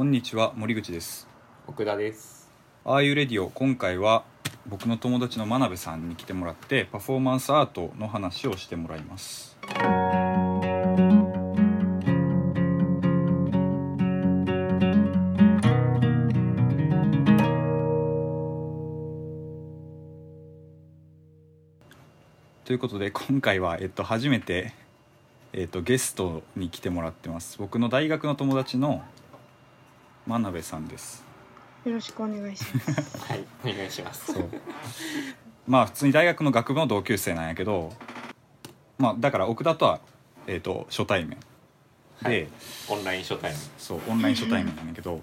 こんにちは森口です。奥田です。ああいうレディオ今回は僕の友達の真鍋さんに来てもらってパフォーマンスアートの話をしてもらいます。ということで今回は、えっと、初めて、えっと、ゲストに来てもらってます。僕の大学の友達の真鍋さんです。よろしくお願いします。はいお願いします。そう。まあ普通に大学の学部の同級生なんやけどまあだから奥田とは、えー、と初対面。で、はい。オンライン初対面。そうオンライン初対面なんやけど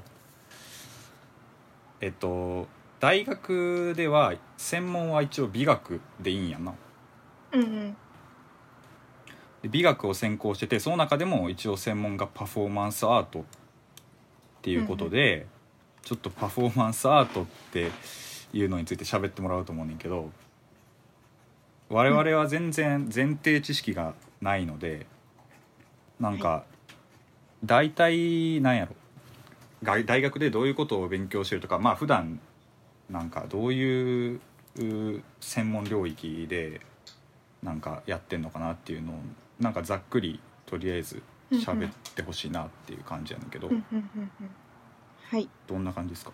えっと大学では専門は一応美学でいいんやな。うんうん。で美学を専攻しててその中でも一応専門がパフォーマンスアートっていうことで、ちょっとパフォーマンスアートっていうのについて喋ってもらおうと思うねんけど我々は全然前提知識がないのでなんか大体なんやろ。が大学でどういうことを勉強してるとかまあ普段なんかどういうう専門領域でなんかやってんのかなっていうのをなんかざっくりとりあえず喋ってほしいなっていう感じやねんけど。はい、どんな感じですか？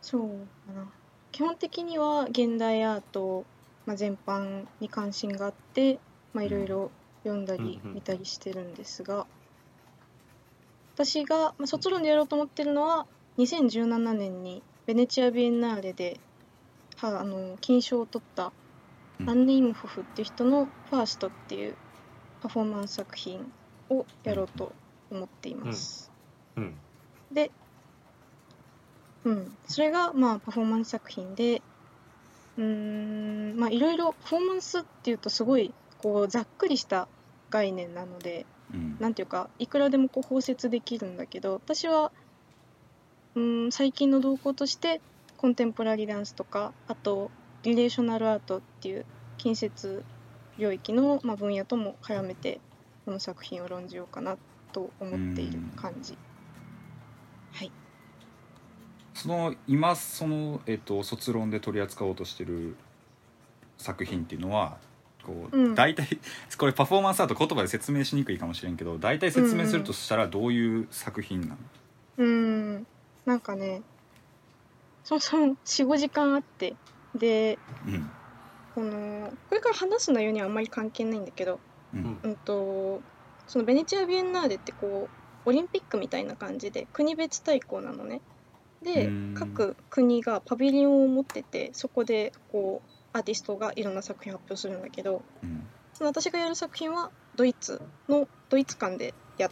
そうかな。基本的には現代アート、まあ、全般に関心があって、まあ、いろいろ読んだりうんうん。見たりしてるんですが、私が、まあ、卒論でやろうと思ってるのは2017年にベネチア・ビエンナーレではあの金賞を取ったうん。アンネ・イムホフっていう人の「ファースト」っていうパフォーマンス作品をやろうと思っています。うん。で、うん、それがまあパフォーマンス作品でうーんまあいろいろパフォーマンスっていうとすごいこうざっくりした概念なのでうん。なんていうかいくらでもこう包摂できるんだけど私はうーん最近の動向としてコンテンポラリーダンスとかあとリレーショナルアートっていう近接領域の、まあ、分野とも絡めてこの作品を論じようかなと思っている感じ。はいその今その、えっと卒論で取り扱おうとしてる作品っていうのはこう、うん。大体 これパフォーマンスアート言葉で説明しにくいかもしれんけど大体説明するとしたらどういう作品なの、うーん。なんかねそもそも45時間あって。でうん。このこれから話す内容にはあんまり関係ないんだけど、うん。うん、とそのベネチア・ビエンナーレってこうオリンピックみたいな感じで国別対抗なのね。でうん。各国がパビリオンを持っててそこでこうアーティストがいろんな作品を発表するんだけどうん。その私がやる作品はドイツのドイツ館でやっ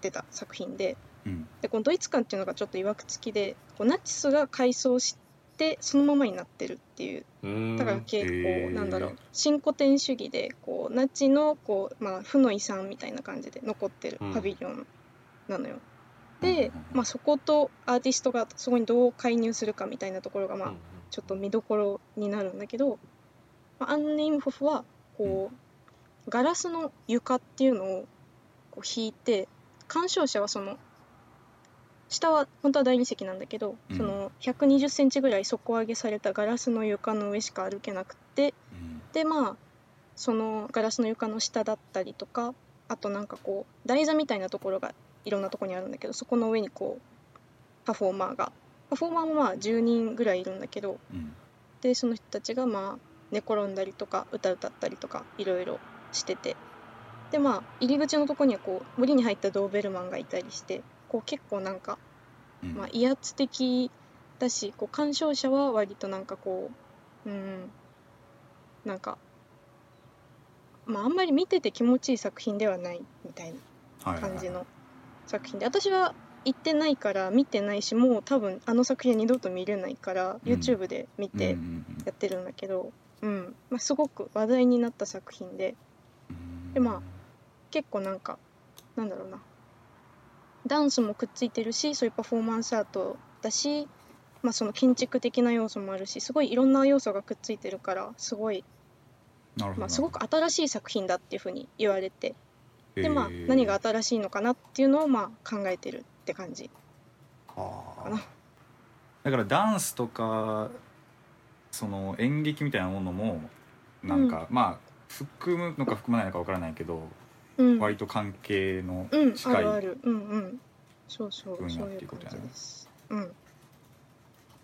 てた作品でうん。でこのドイツ館っていうのがちょっといわくつきでこうナチスが改装してそのままになってるっていうだから結構なんだろう新古典主義でこうナチのこう、まあ、負の遺産みたいな感じで残ってるうんパビリオンなのよ。うんでうん、まあ、そことアーティストがそこにどう介入するかみたいなところがまあうんちょっと見どころになるんだけど、まあ、アンネ・イムホフはこうガラスの床っていうのをこう引いて鑑賞者はその下は本当は大理石なんだけど、うん。その120センチぐらい底上げされたガラスの床の上しか歩けなくってうん。でまあそのガラスの床の下だったりとかあとなんかこう台座みたいなところがいろんなところにあるんだけどそこの上にこうパフォーマーがパフォーマーもまあ10人ぐらいいるんだけどうん。でその人たちがまあ寝転んだりとか歌歌ったりとかいろいろしててでまあ入り口のとこにはこう森に入ったドーベルマンがいたりしてこう結構なんか、うん。まあ、威圧的だしこう鑑賞者は割となんかこううんなんかまああんまり見てて気持ちいい作品ではないみたいな感じの作品で。私は行ってないから見てないしもう多分あの作品は二度と見れないから、うん。YouTube で見てうんやってるんだけど、うん。まあ、すごく話題になった作品で。でまあ結構なんかなんだろうな。ダンスもくっついてるしそういうパフォーマンスアートだし、まあ、その建築的な要素もあるしすごいいろんな要素がくっついてるからすごい、まあ、すごく新しい作品だっていうふうに言われてでまあ何が新しいのかなっていうのをまあ考えてるって感じ。はあだからダンスとかその演劇みたいなものもなんか、まあ含むのか含まないのかわからないけど、うん。割と関係のうんあ近い、るある。うんうん。そうそう分野っていうことやね。うん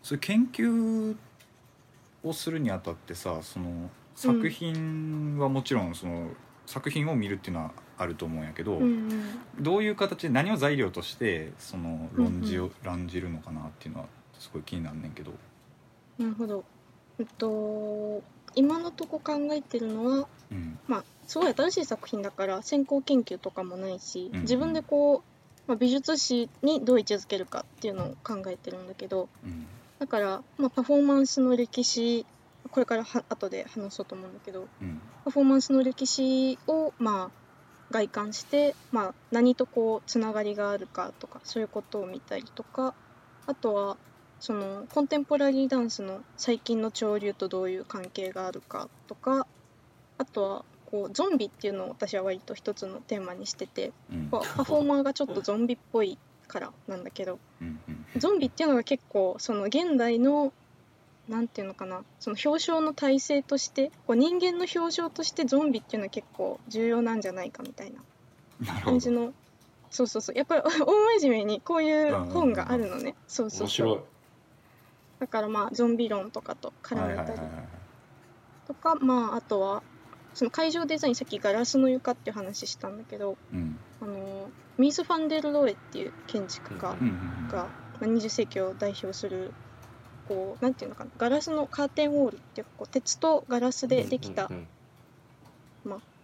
そういう研究をするにあたってさその作品はもちろんその、作品を見るっていうのはあると思うんやけど、うんうん。どういう形で何を材料としてその論じを、論じるのかなっていうのはすごい気になんねんけど。なるほど。えっと今のとこ考えてるのはうん。まあすごい新しい作品だから先行研究とかもないし、うんうん。自分でこう、まあ、美術史にどう位置づけるかっていうのを考えてるんだけどうん。だから、まあ、パフォーマンスの歴史これからは後で話そうと思うんだけどうん。パフォーマンスの歴史をまあ外観して、まあ、何とこうつながりがあるかとかそういうことを見たりとかあとはそのコンテンポラリーダンスの最近の潮流とどういう関係があるかとかあとはこうゾンビっていうのを私は割と一つのテーマにしててうん。パフォーマーがちょっとゾンビっぽいからなんだけどうんうん。ゾンビっていうのが結構その現代のなんていうのかなその表彰の体制としてこう人間の表彰としてゾンビっていうのは結構重要なんじゃないかみたいな感じのそうそうそう。やっぱり大真面目にこういう本があるのね。そうそうそう。だからまあゾンビ論とかと絡めたりとかまああとはその会場デザインさっきガラスの床っていう話したんだけどうん。あのミース・ファンデル・ロエっていう建築家が、まあ、20世紀を代表するこうなんていうのかなガラスのカーテンウォールっていうかこう鉄とガラスでできたうんうん。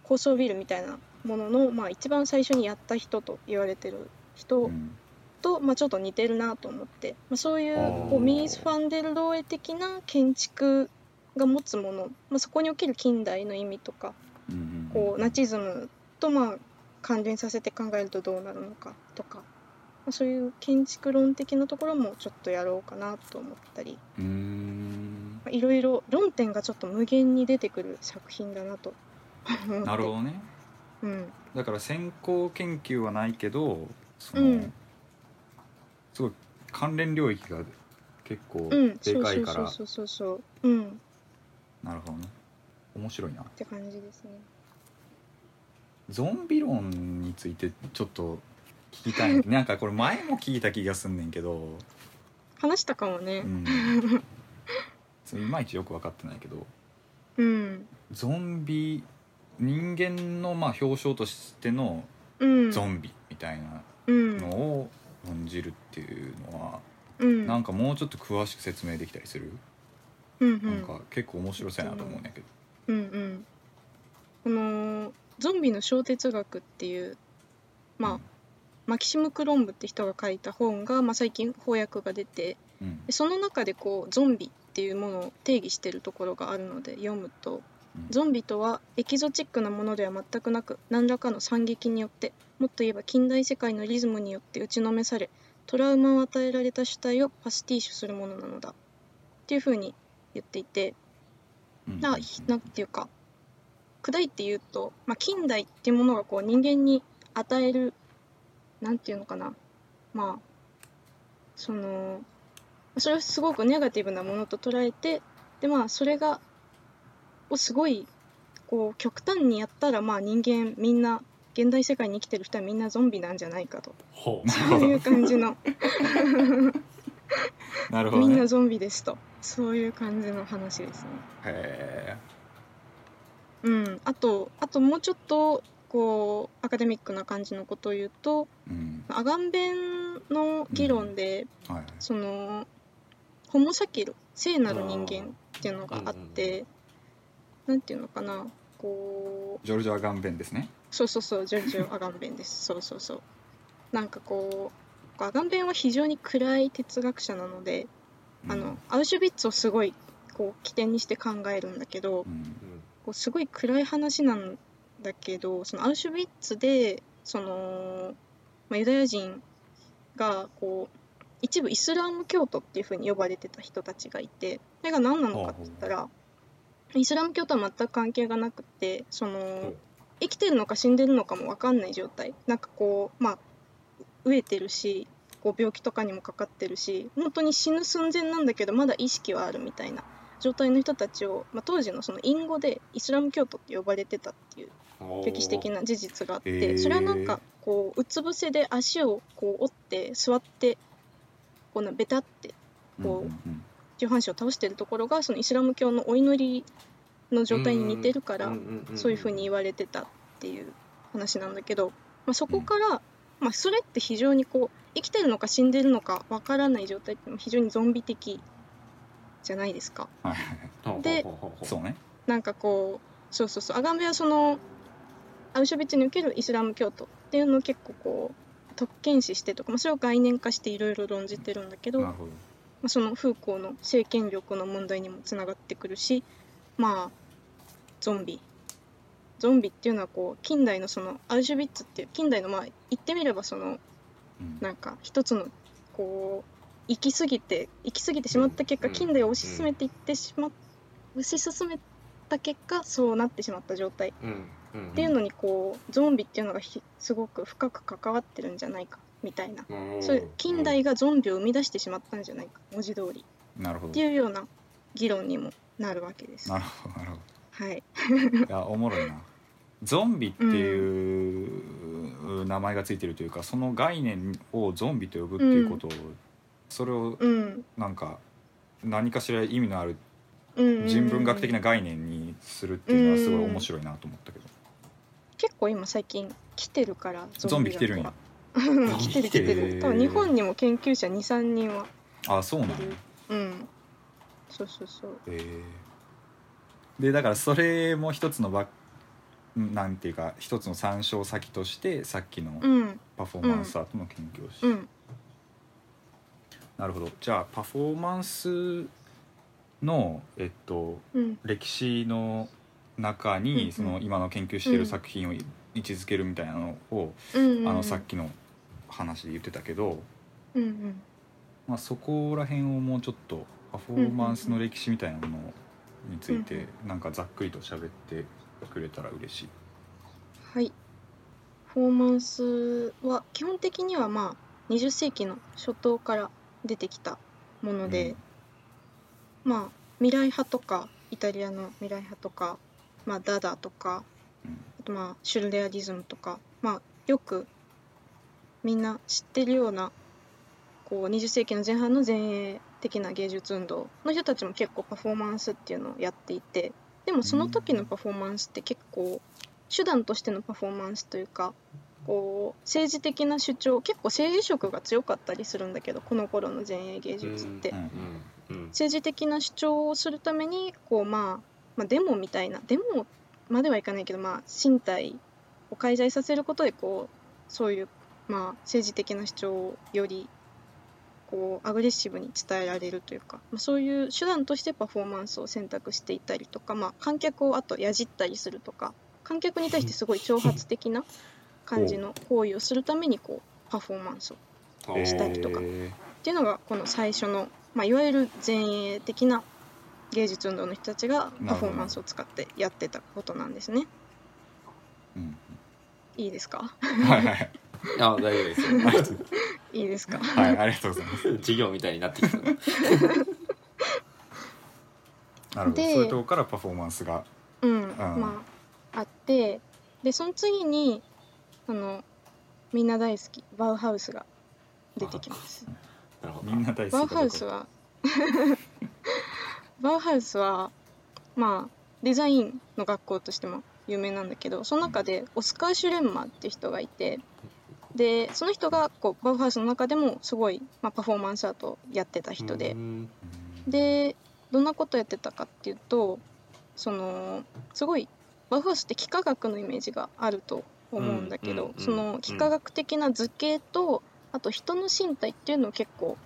高層ビルみたいなものの、まあ、一番最初にやった人と言われてる人うん。と、まあ、ちょっと似てるなと思って、まあ、そういうこうミース・ファンデル・ローエ的な建築が持つもの、まあ、そこにおける近代の意味とかうんうん。こうナチズムとまあ関連させて考えるとどうなるのかとか、まあ、そういう建築論的なところもちょっとやろうかなと思ったり。いろいろ論点がちょっと無限に出てくる作品だなとなるほどね。うん。だから先行研究はないけどその、うん。すごい関連領域が結構うん。でかいから、そうそうそうそうそう。うん。っなるほどね。面白いな。て感じですね。ゾンビ論についてちょっと聞きたい。なんかこれ前も聞いた気がすんねんけど、話したかもね。うん、いまいちよく分かってないけど。うん。ゾンビ人間のまあ表彰としてのうん。ゾンビみたいなうん。のを論じるっていうのは、うん。なんかもうちょっと詳しく説明できたりする、うんうん。なんか結構面白そうやなと思うんだけど、うんうん。このゾンビの小哲学っていうまあマキシム・クロンブって人が書いた本が、まあ、最近翻訳が出てうん。でその中でこうゾンビっていうものを定義してるところがあるので読むと。うん。ゾンビとはエキゾチックなものでは全くなく何らかの惨劇によってもっと言えば近代世界のリズムによって打ちのめされトラウマを与えられた主体をパスティッシュするものなのだ。っていうふうに言っていて。うん。ななんていうか。砕いて言うと、まあ、近代っていうものがこう人間に与えるなんていうのかな。まあそのそれをすごくネガティブなものと捉えてでまあそれがをすごいこう極端にやったらまあ人間みんな現代世界に生きてる人はみんなゾンビなんじゃないかと。ほそういう感じの。なるほどね。みんなゾンビですと。そういう感じの話ですね。へうん、あとあともうちょっとこうアカデミックな感じのことを言うとえうん。アガンベンの議論で、はいはい。そのホモ・サキル聖なる人間っていうのがあって、なんていうのかなこうジョルジョ・アガンベンですね。そうそうそうジョルジョ・アガンベンです。そうそうそう。なんかこうアガンベンは非常に暗い哲学者なので、あのアウシュビッツをすごいこう起点にして考えるんだけど、うん。こうすごい暗い話なんだけどそのアウシュビッツでその、まあ、ユダヤ人がこう一部イスラーム教徒っていうふうに呼ばれてた人たちがいてそれが何なのかって言ったらイスラム教とは全く関係がなくてその生きてるのか死んでるのかも分かんない状態。なんかこうまあ飢えてるしこう病気とかにもかかってるし本当に死ぬ寸前なんだけどまだ意識はあるみたいな状態の人たちを、まあ、当時のその隠語でイスラム教徒って呼ばれてたっていう歴史的な事実があって、へー。それはなんかこううつ伏せで足をこう折って座ってこうなベタってこう上半身を倒してるところがそのイスラム教のお祈りの状態に似てるからそういうふうに言われてたっていう話なんだけど、まあ、そこから、まあ、それって非常にこう生きてるのか死んでるのかわからない状態っていうのも非常にゾンビ的じゃないですか。でそうねなんかこうそうそうそう。アガンベはそのアウシュビッツにおけるイスラム教徒っていうのを結構こう特権視してとか、まあ、それを概念化していろいろ論じてるんだけど、まあ、そのフーコーの政権力の問題にもつながってくるしまあゾンビ。ゾンビっていうのはこう近代のそのアウシュビッツっていう近代のまあ言ってみればそのうん。なんか一つのこう行き過ぎて行き過ぎてしまった結果、うん。近代を推し進めていってしまっ推し進めた結果そうなってしまった状態っていうのにこうゾンビっていうのがひすごく深く関わってるんじゃないかみたいな、そういう近代がゾンビを生み出してしまったんじゃないか文字通り。なるほど。っていうような議論にもなるわけです。なるほどなるほはい、どいやおもろいな。ゾンビっていう名前がついてるというかその概念をゾンビと呼ぶっていうことを、それをうん。なんか何かしら意味のあるうん、人文学的な概念にするっていうのはすごい面白いなと思ったけど、結構今最近来てるからゾンビ来てるんや。うん来てる。来てへる。ー。多分日本にも研究者23人は。あそうなんうん。そうそうそう。えー。でだからそれも一つのバッなんていうか一つの参照先としてさっきのうん。パフォーマンスアートの研究をし、うん。なるほど。じゃあパフォーマンスのえっとうん。歴史の中うんうん。にその今の研究している作品を位置づけるみたいなのを、うんあのさっきの話で言ってたけど、うんうん。まあ、そこら辺をもうちょっとパフォーマンスの歴史みたいなものについうんてなんかざっくりと喋ってくれたら嬉しい。はい。パフォーマンスは基本的にはまあ20世紀の初頭から出てきたもので、まあ未来派とかイタリアの未来派とか、まあ、ダダとかうん。あとまあシュルレアリズムとか、まあ、よくみんな知ってるようなこう20世紀の前半の前衛的な芸術運動の人たちも結構パフォーマンスっていうのをやっていてでもその時のパフォーマンスって結構手段としてのパフォーマンスというかこう政治的な主張結構政治色が強かったりするんだけどこの頃の前衛芸術って。うん。政治的な主張をするためにこう、まあ、まあデモみたいなデモまではいかないけど、まあ、身体を介在させることでこうそういう、まあ、政治的な主張をよりこうアグレッシブに伝えられるというか、まあ、そういう手段としてパフォーマンスを選択していたりとか、まあ、観客をあとやじったりするとか観客に対してすごい挑発的な感じの行為をするためにこうパフォーマンスをうんしたりとか。えっていうのがこの最初の、まあ、いわゆる前衛的な芸術運動の人たちがパフォーマンスを使ってやってたことなんですね。ーうん。いいですか？はいはい あ大丈夫ですよ。いいですか？はいありがとうございます。授業みたいになってきた。なるほどでそういうところからパフォーマンスがうん、まああってでその次にあのみんな大好きバウハウスが出てきます。なるほど。みんな大好きバウハウスはバウハウスはまあデザインの学校としても有名なんだけどその中でオスカー・シュレンマーって人がいてでその人がこうバウハウスの中でもすごい、まあ、パフォーマンスアートをやってた人ででどんなことやってたかっていうとそのすごいバウハウスって幾何学のイメージがあると思うんだけど、その幾何学的な図形とあと人の身体っていうのを結構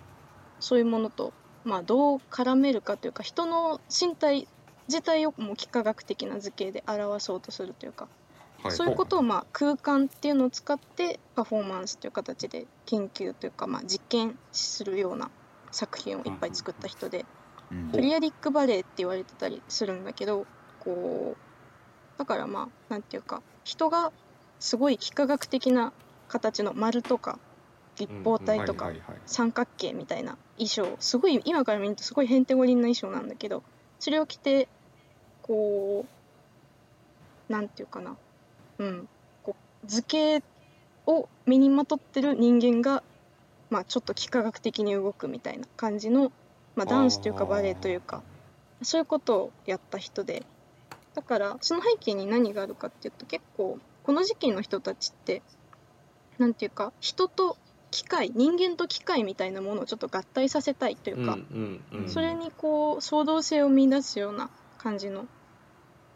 そういうものと、まあ、どう絡めるかというか人の身体自体をもう幾何学的な図形で表そうとするというか、はい。そういうことをまあ空間っていうのを使ってパフォーマンスという形で研究というかまあ実験するような作品をいっぱい作った人で。うん。プリアリックバレエって言われてたりするんだけどこうだからまあなんていうか人がすごい幾何学的な形の丸とか立方体とか三角形みたいな衣装。すごい今から見るとすごいへんてこりんな衣装なんだけどそれを着てこうなんていうかな。うん。こう図形を身にまとってる人間が、まあ、ちょっと幾何学的に動くみたいな感じの、まあ、ダンスというかバレエというかそういうことをやった人で。だからその背景に何があるかっていうと結構この時期の人たちってなんていうか人と機械人間と機械みたいなものをちょっと合体させたいというか、うんうんうん。それにこう創造性を見出すような感じの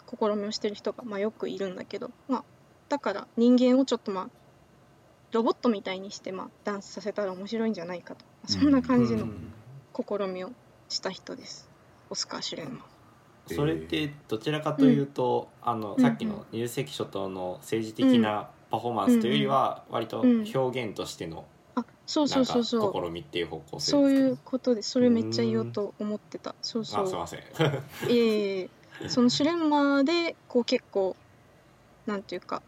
試みをしてる人が、まあ、よくいるんだけど、まあ、だから人間をちょっとまあロボットみたいにしてまあダンスさせたら面白いんじゃないかと。そんな感じのうん。試みをした人です、オスカー・シュレンマン。それってどちらかというと、あのうんさっきの20世紀初頭の政治的なパフォーマンスというよりは割とうん表現としてのあそうそうそうそう。試みっていう方向性そういううことでそれめっちゃ言おうと思ってた。そうそう。あすいません。いえいえそのシュレンマーでこう結構なんていうか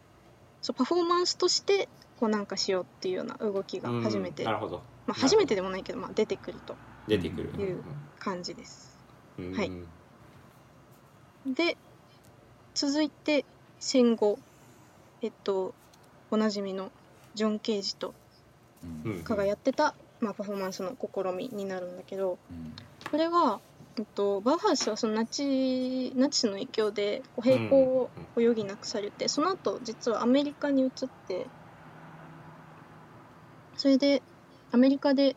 そうパフォーマンスとしてこうなんかしようっていうような動きが初めて、うんなるほど。まあ、初めてでもないけど、まあ、出てくると。出てくるいう感じです。うん。はい。で続いて戦後えっとおなじみのジョン・ケージとかがやってた、まあ、パフォーマンスの試みになるんだけどうん。これは、えっと、バウハウスはそのナチナチスの影響でこう並行をこう余儀なくされて、その後実はアメリカに移ってそれでアメリカで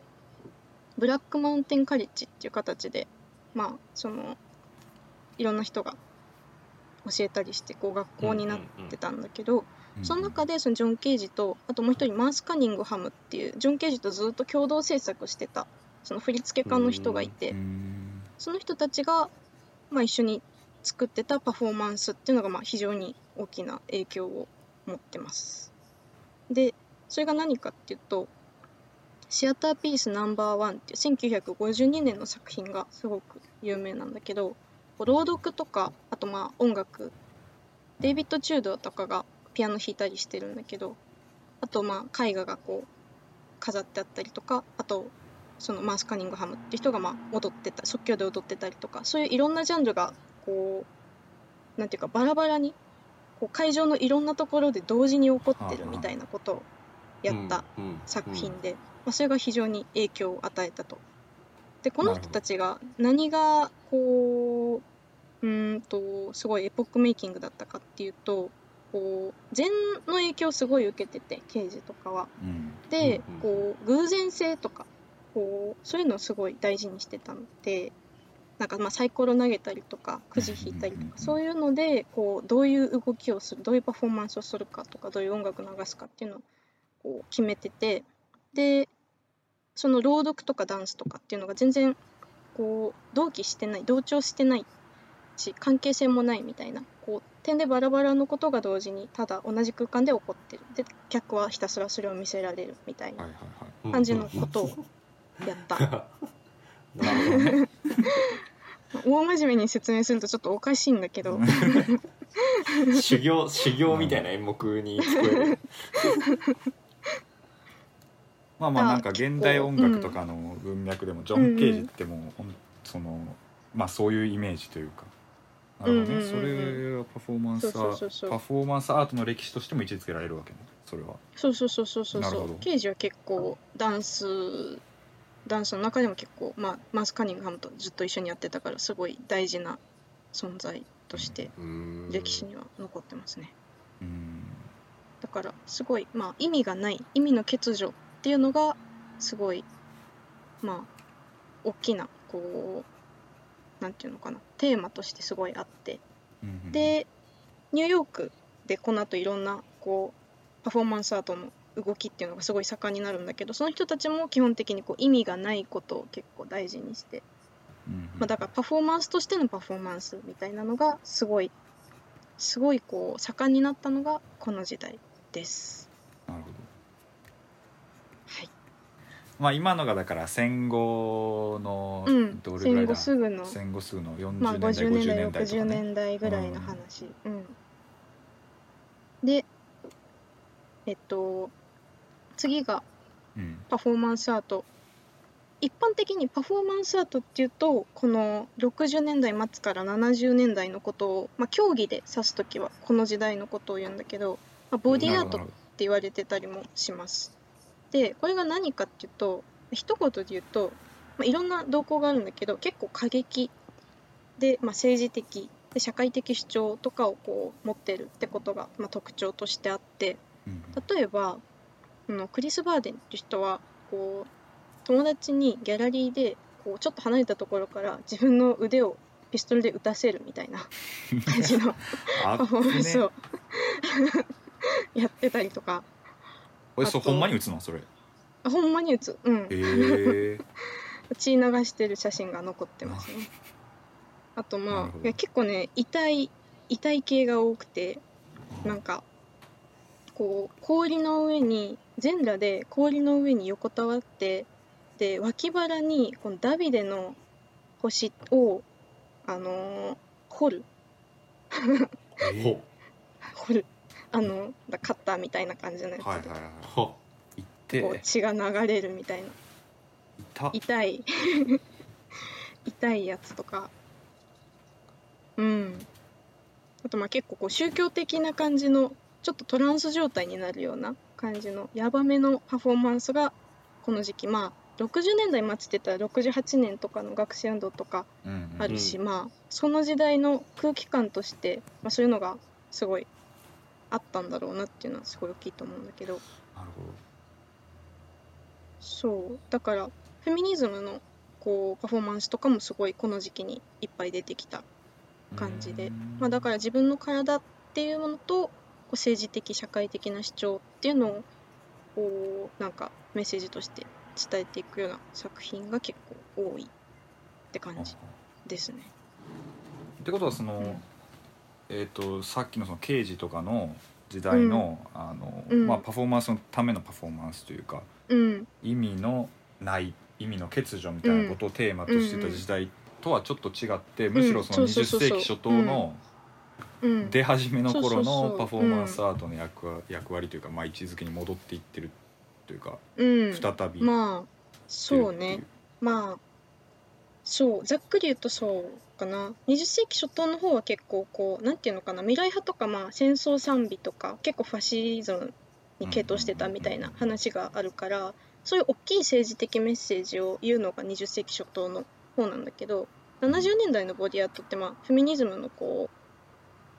ブラックマウンテンカレッジっていう形でまあそのいろんな人が教えたりしてこう学校になってたんだけど、その中でそのジョン・ケージとあともう一人マース・カニングハムっていうジョン・ケージとずっと共同制作してたその振付家の人がいて、うんその人たちが、まあ、一緒に作ってたパフォーマンスっていうのがまあ非常に大きな影響を持ってます。でそれが何かっていうと「シアターピースナンバーワン」っていう1952年の作品がすごく有名なんだけど朗読とかあとまあ音楽デイビッド・チュードーとかがピアノ弾いたりしてるんだけどあとまあ絵画がこう飾ってあったりとかあとそのマース・カニングハムって人がまあ踊ってた即興で踊ってたりとかそういういろんなジャンルがこうなんていうかバラバラにこう会場のいろんなところで同時に起こってるみたいなことをやった作品で、まあ、それが非常に影響を与えたと。でこの人たちが何がこううーんとすごいエポックメイキングだったかっていうとこう禅の影響をすごい受けてて刑事とかは。うん。で、うんうん。こう偶然性とかこうそういうのをすごい大事にしてたのでなんかまあサイコロ投げたりとかくじ引いたりとうんうんうんうん。かそういうのでこうどういう動きをするどういうパフォーマンスをするかとかどういう音楽を流すかっていうのをこう決めててでその朗読とかダンスとかっていうのが全然こう同期してない同調してないし関係性もないみたいなこう点でバラバラのことが同時にただ同じ空間で起こってる。で客はひたすらそれを見せられるみたいな感じのことをやった、大真面目に説明するとちょっとおかしいんだけど。修行修行みたいな演目に聞こえる。まあまああなんか現代音楽とかの文脈でもジョン・ケージってもうそのまあそういうイメージというかなるほどね、それはパフォーマンスそうそうそうそう。パフォーマンスアートの歴史としても位置づけられるわけね。それは。そうそうそうそうそうなるほど。そうケージは結構ダンスダンスの中でも結構、まあ、マース・カニングハムとずっと一緒にやってたからすごい大事な存在として歴史には残ってますね。うん。だからすごい、まあ、意味がない意味の欠如っていうのがすごいまあ大きなこうなんていうのかなテーマとしてすごいあって。うんでニューヨークでこの後いろんなこうパフォーマンスアートの動きっていうのがすごい盛んになるんだけどその人たちも基本的にこう意味がないことを結構大事にして、うん。まあ、だからパフォーマンスとしてのパフォーマンスみたいなのがすごいすごいこう盛んになったのがこの時代です。なるほどはいまあ今のがだから戦後のうん、戦どれぐらいだ、後すぐの戦後すぐの40まあ、年代、50 50年代年代とか、60ね、年代ぐらいの話、うん。でえっと次がうん。パフォーマンスアート。一般的にパフォーマンスアートっていうとこの60年代末から70年代のことを、まあ、競技で指す時はこの時代のことを言うんだけど、まあ、ボディアートって言われてたりもします。でこれが何かっていうと一言で言うと、まあ、いろんな動向があるんだけど結構過激。で、まあ、政治的で社会的主張とかをこう持ってるってことが、まあ、特徴としてあってうん例えばあのクリス・バーデンっていう人はこう友達にギャラリーでこうちょっと離れたところから自分の腕をピストルで撃たせるみたいな 感じのあパフォーマンスね を やってたりとかあとおいそれほんまに打つの？それ。ほんまに撃つ。うん。え。血流してる写真が残ってますね。あ。とまあいや結構ね痛い痛い系が多くてなんかこう氷の上に全裸で氷の上に横たわってで脇腹にこのダビデの星をあのー掘る。掘るあのだカッターみたいな感じのやつ。で、はいはいはい。ほいって。こう血が流れるみたいな。痛っ。痛い。痛いやつとか。うん。あとまあ結構こう宗教的な感じのちょっとトランス状態になるような感じのヤバめのパフォーマンスがこの時期。まあ60年代末ってたら68年とかの学生運動とかうんうん。あるし、まあその時代の空気感として、まあ、そういうのがすごいあったんだろうなっていうのはすごい大きいと思うんだけど。なるほそう。だからフェミニズムのこうパフォーマンスとかもすごいこの時期にいっぱい出てきた、ど感じで。うん。まあ、だから自分の体っていうものとこう政治的社会的な主張っていうのをこうなんかメッセージとして伝えていくような作品が結構多いって感じですね。ってことはその、うんえっ、とさっきのその刑事とかの時代の,、あのうん。まあ、パフォーマンスのためのパフォーマンスというかうん、意味のない意味の欠如みたいなことをテーマとしてた時代とはちょっと違って、むしろその20そうそうそうそう。世紀初頭のうん、出始めの頃のパフォーマンスアートの役割役割というか、まあ、位置づけに戻っていってるというか、うん、再びまあそうね。まあそうざっくり言うとそうかな。20世紀初頭の方は結構こうなんていうのかな。未来派とかまあ戦争賛美とか結構ファシズムに傾倒してたみたいな話があるからそういう大きい政治的メッセージを言うのが20世紀初頭の方なんだけど70年代のボディアートってまあフェミニズムのこ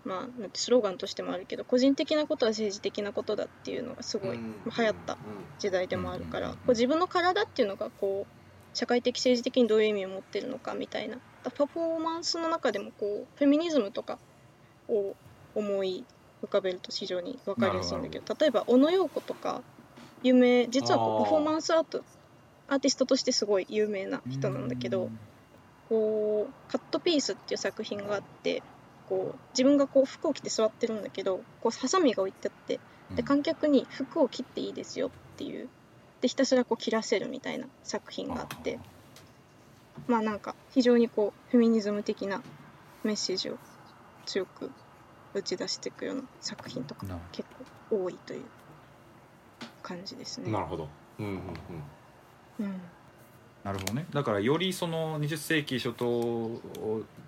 うまあなんてスローガンとしてもあるけど個人的なことは政治的なことだっていうのがすごいうん流行った時代でもあるから、こう自分の体っていうのがこう社会的政治的にどういう意味を持ってるのかみたいな。パフォーマンスの中でもこうフェミニズムとかを思い浮かべると非常に分かりやすいんだけど例えば小野陽子とか有名実はこうパフォーマンスアートアーティストとしてすごい有名な人なんだけど、こうカットピースっていう作品があってこう自分がこう服を着て座ってるんだけどこうハサミが置いてあってで観客に服を切っていいですよっていうでひたすらこう切らせるみたいな作品があってまあなんか非常にこうフェミニズム的なメッセージを強く打ち出していくような作品とかな結構多いという感じですね。なるほど。うんうんうん。うん。なるほどね。だからよりその20世紀初頭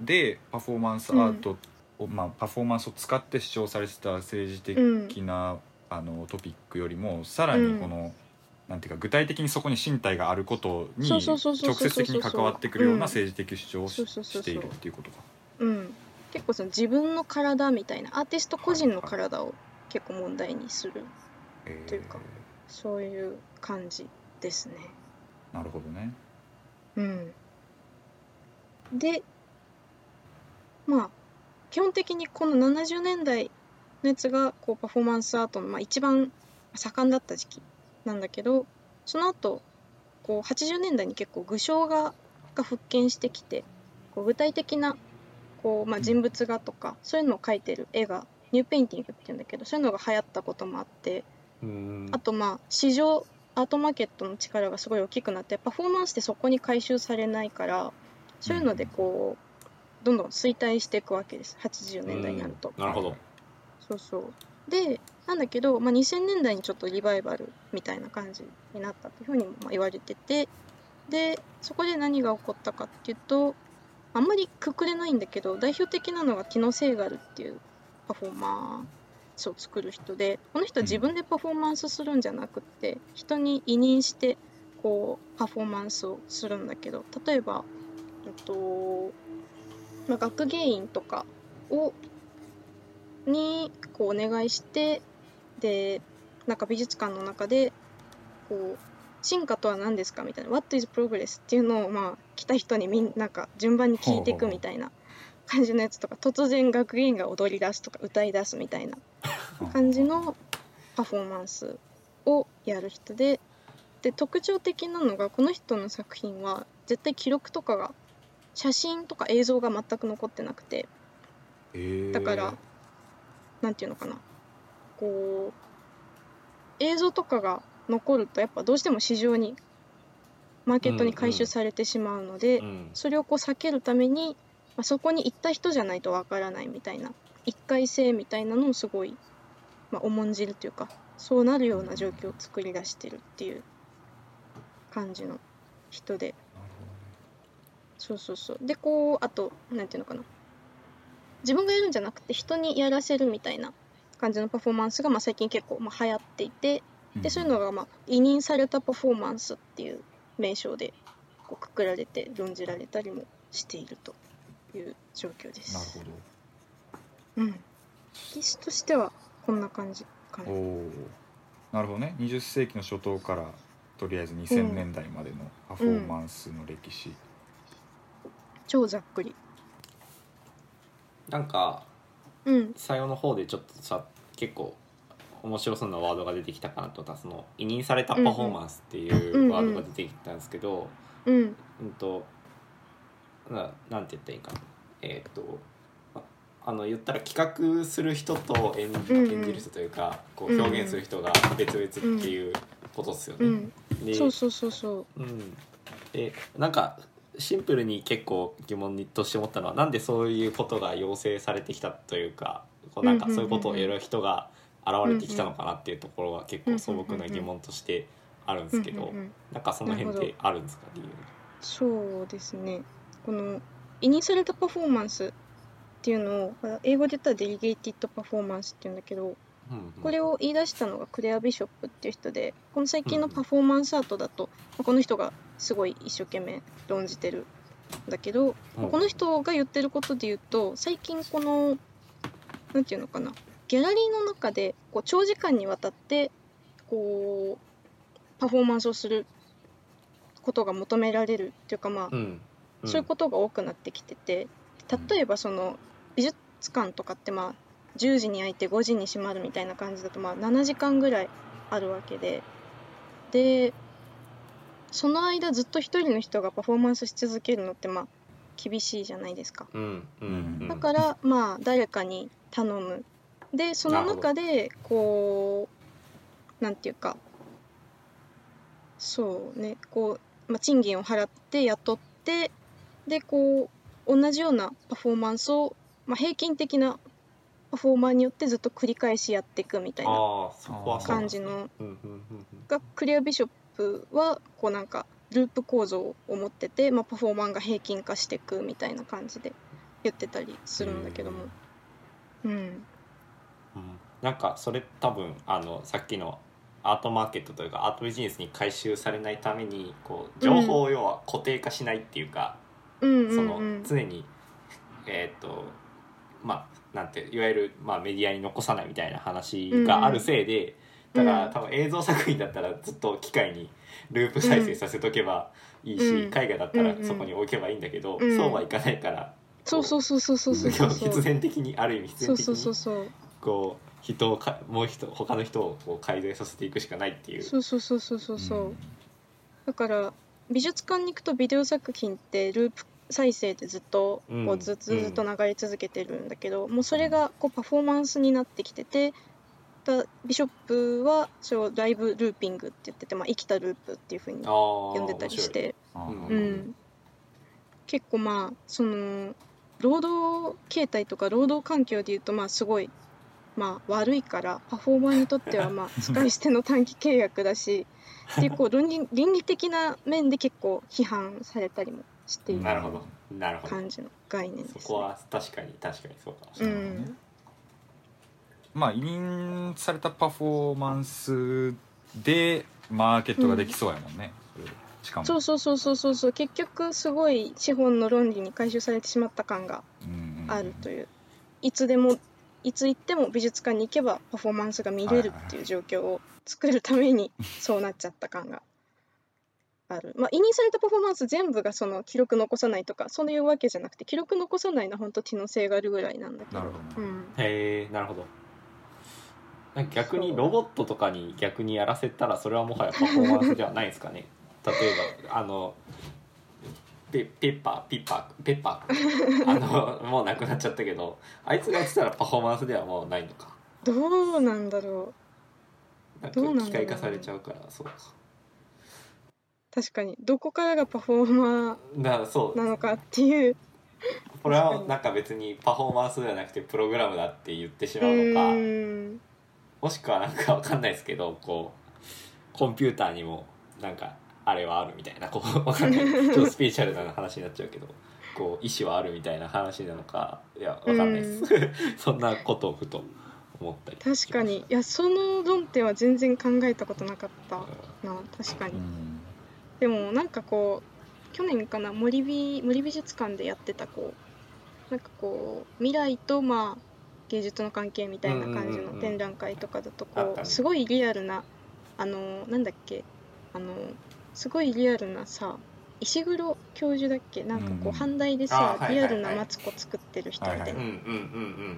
でパフォーマンスアートを、まあ、パフォーマンスを使って主張されてた政治的な、あのトピックよりもさらにこの、なんていうか具体的にそこに身体があることに直接的に関わってくるよううん。な政治的主張をしているっていうことか。うん、結構その自分の体みたいなアーティスト個人の体を結構問題にする。えーというかそういう感じですね。なるほどね。うん、でまあ基本的にこの70年代のやつがこうパフォーマンスアートのまあ一番盛んだった時期なんだけどその後こう80年代に結構具象画が復権してきてこう具体的なこう、まあ、人物画とかそういうのを描いてる絵がニューペインティングっていうんだけどそういうのが流行ったこともあってうん。あとまあ市場アートマーケットの力がすごい大きくなってパフォーマンスってそこに回収されないからそういうのでこうどんどん衰退していくわけです。80年代になると。なるほど。そうそう。でなんだけど、まあ、2000年代にちょっとリバイバルみたいな感じになったというふうにも言われててでそこで何が起こったかっていうとあんまりくくれないんだけど代表的なのがティノ・セーガルっていうパフォーマンスを作る人でこの人は自分でパフォーマンスするんじゃなくって人に委任してこうパフォーマンスをするんだけど例えば、えっとまあ、学芸員とかをにこうお願いしてでなんか美術館の中でこう進化とは何ですかみたいな「What is progress?」っていうのをまあ来た人にみんなんか順番に聞いていくみたいな感じのやつとか突然学芸員が踊り出すとか歌い出すみたいな感じのパフォーマンスをやる人でで特徴的なのがこの人の作品は絶対記録とかが写真とか映像が全く残ってなくてだからなんていうのかなこう映像とかが残るとやっぱどうしても市場にマーケットに回収されてしまうので、うんそれをこう避けるために、まあ、そこに行った人じゃないとわからないみたいな一回性みたいなのをすごい、まあ、重んじるというかそうなるような状況を作り出してるっていう感じの人で。そうそうそう。でこうあとなんていうのかな。自分がやるんじゃなくて人にやらせるみたいな感じのパフォーマンスがまあ最近結構まあ流行っていてでそういうのがまあ委任されたパフォーマンスっていう名称でこうくくられて論じられたりもしているという状況でなるす。ほどうん。歴史としてはこんな感じかな。おおなるほどね20世紀の初頭からとりあえず2000年代までのパフォーマンスの歴史、超ざっくり。なんかうん。最後の方でちょっとさ結構面白そうなワードが出てきたかなと思ったその委任されたパフォーマンスっていうワードが出てきたんですけど、うん。うんとななんて言ったらいいかなえーっとああの言ったら企画する人と演じうんうん演じる人というかこう表現する人が別々っていうことですよね。うん。でそうそうそうそう。うん、でなんかシンプルに結構疑問にとして思ったのはなんでそういうことが要請されてきたというかこうなんかそういうことをやる人が現れてきたのかなっていうところが結構素朴な疑問としてあるんですけどなんかその辺ってあるんですか理由そうですね。この委任されたパフォーマンスっていうのを英語で言ったらデリゲイティッドパフォーマンスっていうんだけどこれを言い出したのがクレア・ビショップっていう人でこの最近のパフォーマンスアートだと、まあこの人がすごい一生懸命論じてるんだけど、うん。この人が言ってることで言うと最近このなんていうのかなギャラリーの中でこう長時間にわたってこうパフォーマンスをすることが求められるっていうかまあ、うん。うん。そういうことが多くなってきてて例えばその美術館とかってまあ10時に開いて5時に閉まるみたいな感じだとまあ7時間ぐらいあるわけででその間ずっと一人の人がパフォーマンスし続けるのってまあ厳しいじゃないですか。うんうんうん。だからまあ誰かに頼む。でその中でこうなんていうかそうねこう、まあ、賃金を払って雇ってでこう同じようなパフォーマンスを、まあ、平均的なパフォーマーによってずっと繰り返しやっていくみたいな感じのがクレア・ビショップはこうなんかループ構造を持ってて、まあ、パフォーマンスが平均化していくみたいな感じで言ってたりするんだけども。うん。うん。なんかそれ多分あのさっきのアートマーケットというかアートビジネスに回収されないためにこう情報を要は固定化しないっていうか、うんうんそのうん常にえーっとまあなんていわゆる、まあ、メディアに残さないみたいな話があるせいで、だから、うん。多分映像作品だったらずっと機械にループ再生させとけばいいし、うん。海外だったらうんそこに置けばいいんだけど、うん。そうはいかないから。そうそうそうそうそうそうそう。必然的にある意味必然的そうそうそうにそう。こう人をかもう人他の人をこう改善させていくしかないっていう。そうそうそうそうそうそう、んだから美術館に行くとビデオ作品ってループ再生でずっとこうん。うずっとずっと流れ続けてるんだけど、もうそれがこうパフォーマンスになってきててだビショップはそれをライブルーピングって言ってて、まあ、生きたループっていうふうに呼呼んでたりして。うん。結構まあその労働形態とか労働環境でいうとまあすごいまあ悪いからパフォーマーにとってはまあ使い捨ての短期契約だしっていうこう倫理倫理的な面で結構批判されたりもしている感じの概念です、ね。そこは確かに確かにそうかもしうれない、んまあ委任されたパフォーマンスでマーケットができそうやもんね、それしかも。そうそうそうそうそうそう。結局すごい資本の論理に回収されてしまった感がうんうんうん。あるという、いつでもいつ行っても美術館に行けばパフォーマンスが見れるっていう状況を作るためにそうなっちゃった感がある。まあ委任されたパフォーマンス全部がその記録残さないとかそういうわけじゃなくて記録残さないのは本当知能性があるぐらいなんだけど。なるほどねうん。へえなるほどなんか逆にロボットとかに逆にやらせたらそれはもはやパフォーマンスではないですかね。例えばあのペペッパーピッパーペッパー。あのもうなくなっちゃったけどあいつがやってたらパフォーマンスではもうないのか。どうなんだろう。なんか機械化されちゃうからそうか。う確かに。どこからがパフォーマーなのかっていう。これはなんか別にパフォーマンスではなくてプログラムだって言ってしまうのか。うんもしくはなんかわかんないですけどこうコンピューターにもなんかあれはあるみたいなこうわかんない。ちょっとスピーチャルな話になっちゃうけどこう意思はあるみたいな話なのかいやわかんないです。そんなことをふと思ったり確かに。いやその論点は全然考えたことなかったな確かに。うん。でもなんかこう去年かな森美森美術館でやってたこうなんかこう未来とまあ芸術の関係みたいな感じの展覧会とかだとこうすごいリアルなあのなんだっけあのすごいリアルなさ石黒教授だっけ？なんかこうん阪大でさリアルなマツコ作ってる人みたいな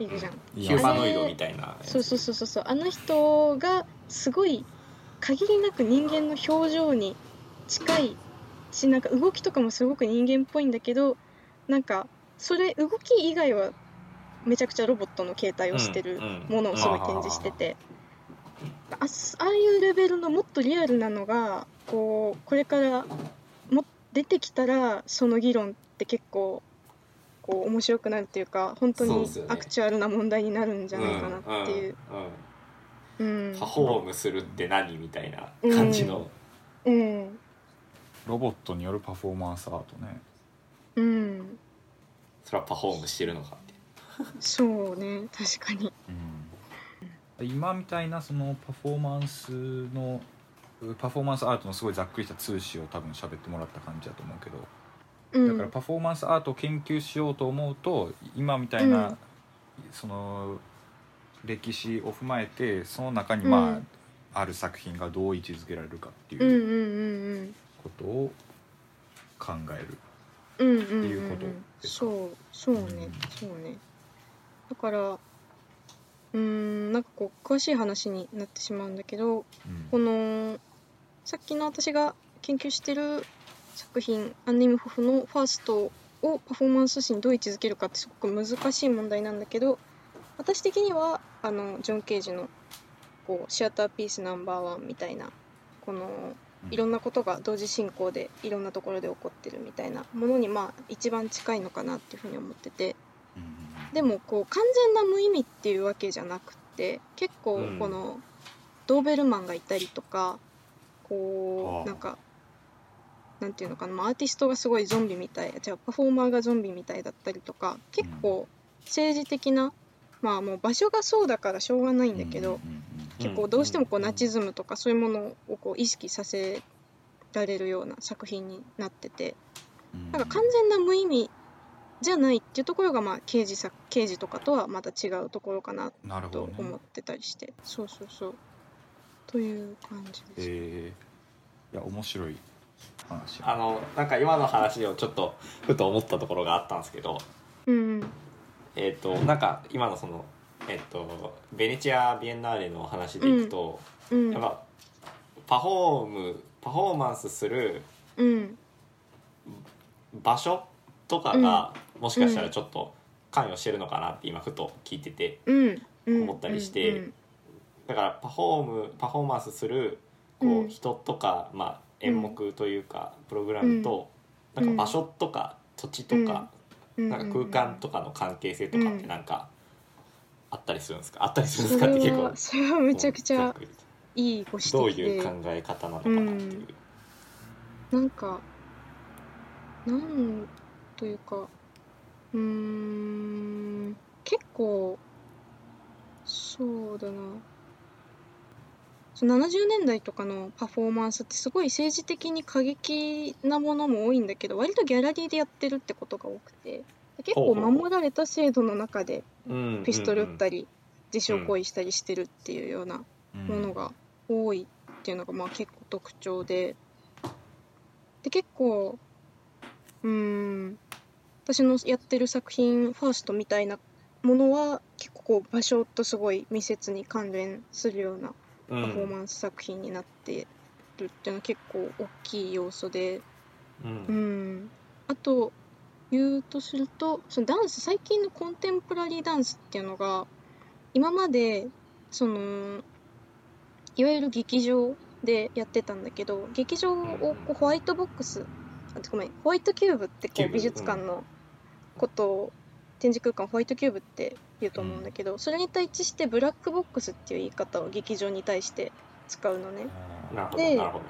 いるじゃん。ヒューマノイドみたいなそうそうそうそうそう。あの人がすごい限りなく人間の表情に近いしなんか動きとかもすごく人間っぽいんだけどなんかそれ動き以外はめちゃくちゃロボットの形態をしてるものをすごい展示してて、あすああいうレベルのもっとリアルなのがこうこれからも出てきたらその議論って結構こう面白くなるっていうか本当にアクチュアルな問題になるんじゃないかなっていう。うんうんうん。うん。パフォームするって何みたいな感じの、うん。ロボットによるパフォーマンスアートね。うん。それはパフォームしてるのかそうね確かに。今みたいなそのパフォーマンスのパフォーマンスアートのすごいざっくりした通史を多分喋ってもらった感じだと思うけど。うん。だからパフォーマンスアートを研究しようと思うと今みたいな、うんその歴史を踏まえてその中にまあ、うん。ある作品がどう位置づけられるかってうんうんいうことを考える。うんうんうんうんっていうことですかそうそうねうん。そうねだからうーんなんかこう詳しい話になってしまうんだけどうん。このさっきの私が研究してる作品アンネムホフのファーストをパフォーマンス誌にどう位置づけるかってすごく難しい問題なんだけど私的にはあのジョン・ケージのこうシアターピースナンバーワンみたいなこのいろんなことが同時進行でいろんなところで起こってるみたいなものにまあ一番近いのかなっていうふうに思ってて。うんでもこう完全な無意味っていうわけじゃなくて結構うん。このドーベルマンがいたりとかこはあ。うなんかなんていうのかな、まあ、アーティストがすごいゾンビみたいじゃあパフォーマーがゾンビみたいだったりとか結構政治的なまあもう場所がそうだからしょうがないんだけど、結構どうしてもこううんナチズムとかそういうものをこう意識させられるような作品になっててうん。なんか完全な無意味じゃないっていうところがまあ刑事さ刑事とかとはまた違うところかなとなるほどね。思ってたりして、そうそうそう。という感じです。えー、いや面白い話あのなんか今の話をちょっとふと思ったところがあったんですけどうんえっ、となんか今のそのえっ、とベネチア・ビエンナーレの話でいくと、うん。やっぱパフォームパフォーマンスするうん。場所とかが、もしかしたらちょっと関与してるのかなって今ふと聞いてて思ったりしてうん。だからパフォームパフォーマンスするこう、うん。人とか、まあ、演目というか、プログラムと、うん。なんか場所とか土地とか、うん。なんか空間とかの関係性とかっうん。てなんか、あったりするんですか？あったりするんでそすかってれ結構はそれはめちゃくちゃいいご指どういう考え方なのかなっていう、なんかなんというかうーん結構そうだな。その70年代とかのパフォーマンスってすごい政治的に過激なものも多いんだけど割とギャラリーでやってるってことが多くて結構守られた制度の中でうんピストル撃ったり、り自傷行為したりしてるっていうようなものが多いっていうのがまあ結構特徴で。で結構うーん私のやってる作品ファーストみたいなものは結構こう場所とすごい密接に関連するようなうんパフォーマンス作品になってるっていうのは結構大きい要素で。うん。うん。あと言うとするとそのダンス最近のコンテンポラリーダンスっていうのが今までそのいわゆる劇場でやってたんだけど劇場をこうホワイトボックスあごめんホワイトキューブってこう美術館のことを展示空間をホワイトキューブって言うと思うんだけどそれに対してしてブラックボックスっていう言い方を劇場に対して使うのね。なるほどでなるほど。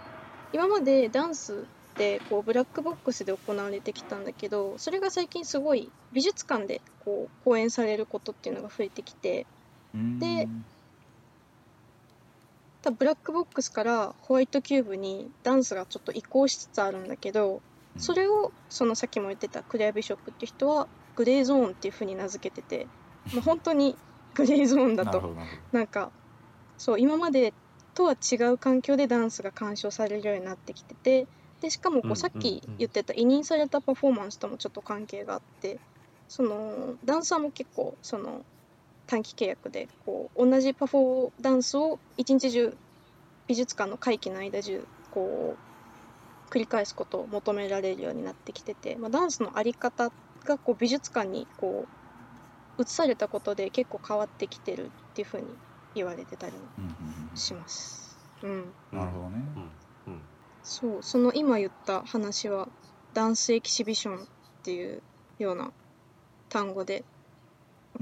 今までダンスってこうブラックボックスで行われてきたんだけどそれが最近すごい美術館でこう公演されることっていうのが増えてきてでブラックボックスからホワイトキューブにダンスがちょっと移行しつつあるんだけどそれをそのさっきも言ってたクレア・ビショップっていう人はグレーゾーンっていう風に名付けててもう本当にグレーゾーンだとなんかそう今までとは違う環境でダンスが鑑賞されるようになってきててでしかもこうさっき言ってた委任されたパフォーマンスともちょっと関係があってそのダンサーも結構その短期契約でこう同じパフォーダンスを一日中美術館の会期の間中こう繰り返すことを求められるようになってきてて、まあ、ダンスの在り方がこう美術館にこう移されたことで結構変わってきてるっていうふうに言われてたりもします。うん、うん。なるほどね。うんうんそう。その今言った話はダンスエキシビションっていうような単語で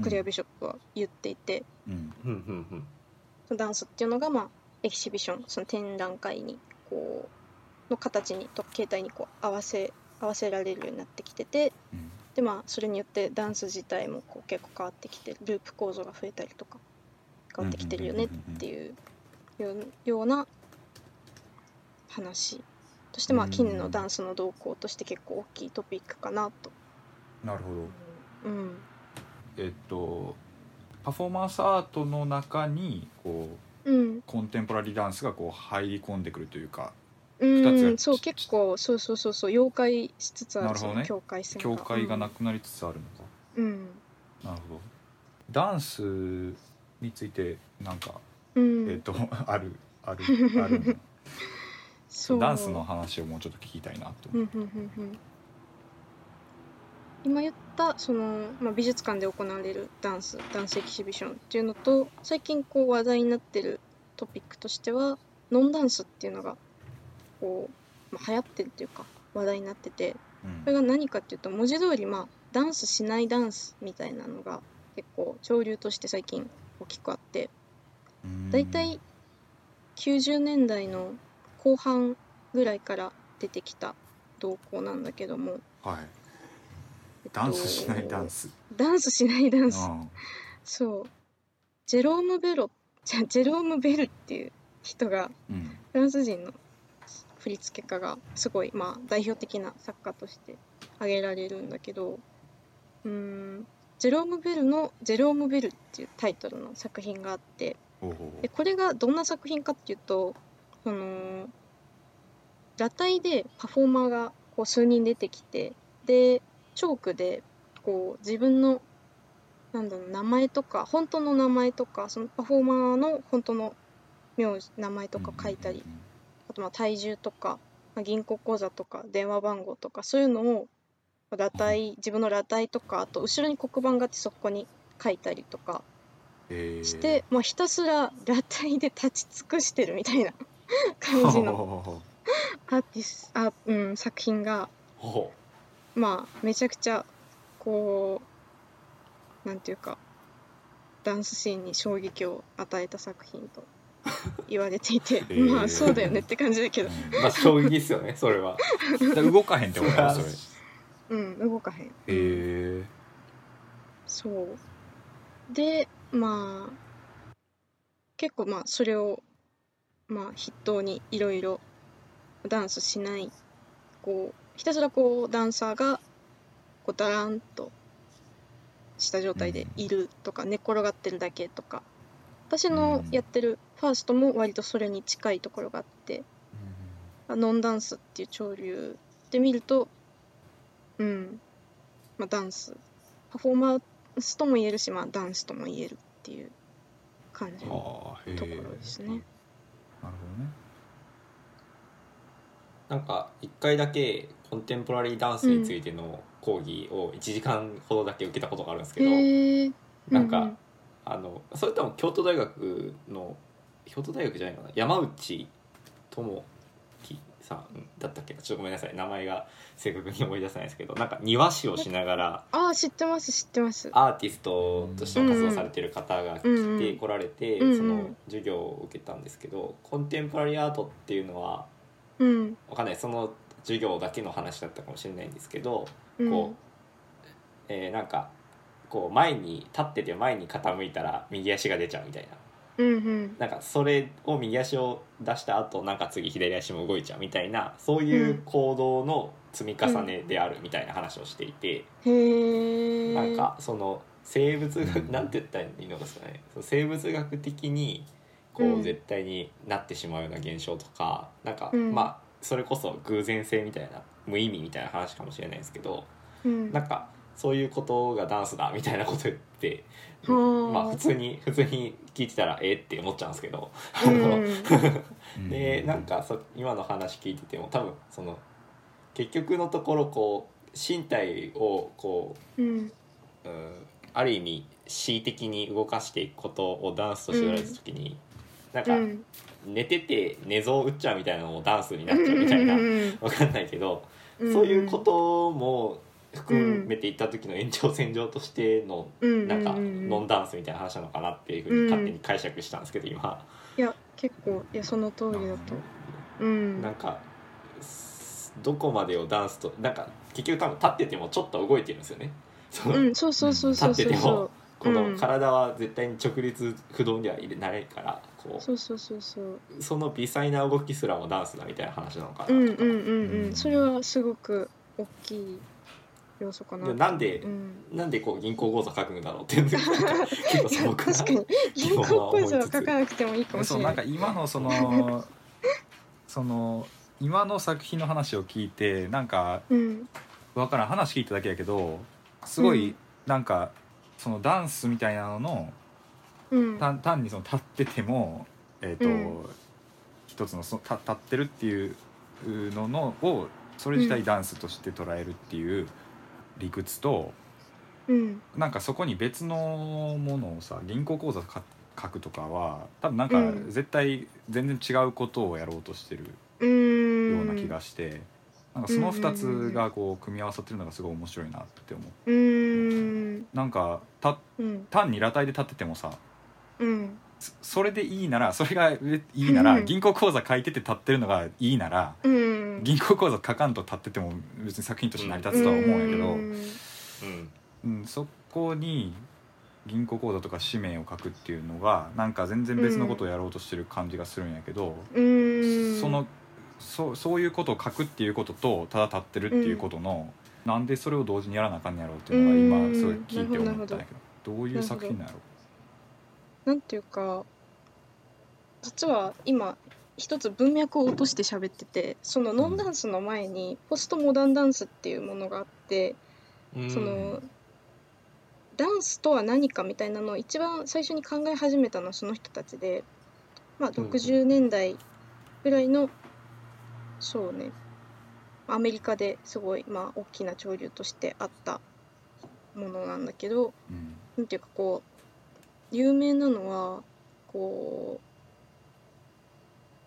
クレア・ビショップは言っていて、うん。うんうんうんそのダンスっていうのがまあエキシビションその展覧会にこうの形にと形態にこう合わせ合わせられるようになってきててうん。でまあそれによってダンス自体もこう結構変わってきてループ構造が増えたりとか変わってきてるよねっていうような話。としてまあ近年のダンスの動向として結構大きいトピックかなと。なるほど。うん。えっとパフォーマンスアートの中にこううん。コンテンポラリーダンスがこう入り込んでくるというかうん、二つそう結構そうそうそうそう妖怪しつつあるなるほどね。境界線が。境界がなくなりつつあるのか、うん。なるほど。ダンスについてなんか、うん、えっと あるある あるの？そう。ダンスの話をもうちょっと聞きたいなと今言ったその、まあ、美術館で行われるダンスダンスエキシビションっていうのと最近こう話題になってるトピックとしてはノンダンスっていうのがこう、まあ、流行ってるっていうか話題になっててうん。それが何かっていうと文字通りまあダンスしないダンスみたいなのが結構潮流として最近大きくあってうん。だいたい90年代の後半ぐらいから出てきた動向なんだけども、はい。えっとダンスしないダンス、ダンスしないダンス。うん。そう。ジェローム・ベロじゃジェローム・ベルっていう人がうん。フランス人の振付家がすごい、まあ、代表的な作家として挙げられるんだけどうーんジェローム・ベルの「ジェローム・ベル」っていうタイトルの作品があってでこれがどんな作品かっていうとその裸体でパフォーマーがこう数人出てきてでチョークでこう自分のなんだろう名前とか本当の名前とかそのパフォーマーの本当の名字名前とか書いたり、とまあ体重とか、まあ、銀行口座とか電話番号とかそういうのを裸体自分の裸体とかあと後ろに黒板があってそこに書いたりとかえー。して、まあ、ひたすら裸体で立ち尽くしてるみたいな 感じのほアーティスあ、うん、作品がほまあめちゃくちゃこうなんていうかダンスシーンに衝撃を与えた作品と言われていて、へー。まあそうだよねって感じだけど、うん。まあ衝撃ですよねそれは。動かへんってことだそれ。へうん、動かへん。えそう。で、まあ、結構まあそれを、まあ筆頭にいろいろダンスしない、こう、ひたすらこうダンサーが、こうダランとした状態でいるとか、寝っ転がってるだけとか、私のやってるファーストも割とそれに近いところがあって、ノンダンスっていう潮流で見ると、うん、まあ、ダンス、パフォーマンスとも言えるし、まあ、ダンスとも言えるっていう感じのところですね。なるほどねなんか一回だけコンテンポラリーダンスについての講義を1時間ほどだけ受けたことがあるんですけど、へえ。なんか、ううあのそれとも京都大学の京都大学じゃないかな？山内智樹さんだったっけ？ちょっとごめんなさい。名前が正確に思い出せないですけど。なんか庭師をしながらああ、知ってます、知ってます。アーティストとして活動されてる方が来てこられて、その授業を受けたんですけどコンテンポラリーアートっていうのはうん。わかんない。その授業だけの話だったかもしれないんですけど、うん。こう、えーなんかこう前に立ってて前に傾いたら右足が出ちゃうみたいなうんうん。なんかそれを右足を出した後なんか次左足も動いちゃうみたいなそういう行動の積み重ねであるみたいな話をしていて、へえ。なんかその生物学うんなんて言ったらいいのですかね生物学的にこうんう絶対になってしまうような現象とかなんかうんまあそれこそ偶然性みたいな無意味みたいな話かもしれないですけどうん。なんかそういうことがダンスだみたいなこと言って。はあまあ普通に普通に聞いてたらえって思っちゃうんですけど、でなんかそ今の話聞いてても多分その結局のところこう身体をこうん。う、うん、ある意味恣意的に動かしていくことをダンスとして言われた時に、なんかうん。寝てて寝相を打っちゃうみたいなのもダンスになっちゃうみたいな、うん わかんないけど、うんそういうことも含めていった時の延長線上としてのうんなんかうんノンダンスみたいな話なのかなっていうふうに勝手に解釈したんですけど今。いや、結構、いや、その通りだと。うん。なんかすどこまでをダンスとなんか結局多分立っててもちょっと動いてるんですよね。そのうん、そうそうそうそうそうそ立っててもう。このうん体は絶対に直立不動には入れないからこそうそうそうそう。うその微細な動きすらもダンスだみたいな話なのかなとか、うんうんうんうん。それはすごく大きい要素かな。でなんでう、ん。なんでこう銀行口座書くんだろうっていうのが結構素朴な確かに銀行口座は書かなくてもいいかもしそうなんかれない。今のそのその今の作品の話を聞いてなんかうんわからん話聞いただけやけどすごいうんなんかそのダンスみたいなののうん単単にその立っててもえっ、と、うん一つのその立立ってるっていうののをそれ自体ダンスとして捉えるっていう理屈と、うん。なんかそこに別のものをさ銀行口座か書くとかは多分なんかうん。絶対全然違うことをやろうとしてるような気がして、なんかその2つがこう組み合わさってるのがすごい面白いなって思う。うーん。なんかたうん。単に裸体で立っててもさうんそそれでいいならそれがいいならうん。銀行口座書いてて立ってるのがいいならうん。銀行口座書かんと立ってても別に作品として成り立つとは思うんやけど、うん。そこに銀行口座とか氏名を書くっていうのがなんか全然別のことをやろうとしてる感じがするんやけど、うん。そのそそういうことを書くっていうこととただ立ってるっていうことの、なんでそれを同時にやらなあかんねやろうっていうのがうん今すごい聞いて思ったんやけどどういう作品なんやろなんていうか実は今一つ文脈を落として喋っててそのノンダンスの前にポストモダンダンスっていうものがあってうん。そのダンスとは何かみたいなのを一番最初に考え始めたのはその人たちで、まあ、うんうん。60年代ぐらいのそうねアメリカですごい、まあ、大きな潮流としてあったものなんだけどうん。なんていうかこう有名なのはこう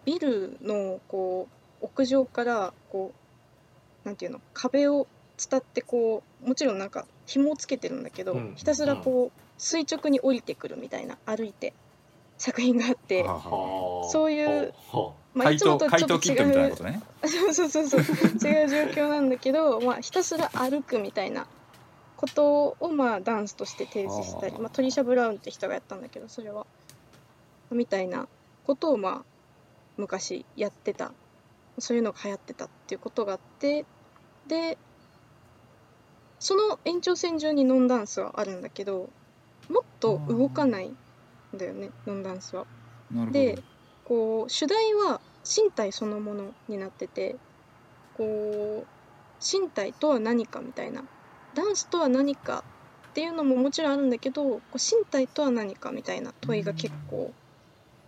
ビルのこう屋上からこうなんていうの壁を伝ってこうもちろんなんか紐をつけてるんだけど、うん。ひたすらこう垂直に降りてくるみたいな歩いて作品があって、そういうはまあ、いつもとちょっと違うことね。そうそうそうそう。違う状況なんだけど、まあ、ひたすら歩くみたいなことをまあダンスとして提示したり、はあまあ、トリシャ・ブラウンって人がやったんだけどそれはみたいなことをまあ昔やってた。そういうのが流行ってたっていうことがあってでその延長線上にノンダンスはあるんだけどもっと動かないんだよねノンダンスは。でこう主題は身体そのものになっててこう身体とは何かみたいなダンスとは何かっていうのももちろんあるんだけどこう身体とは何かみたいな問いが結構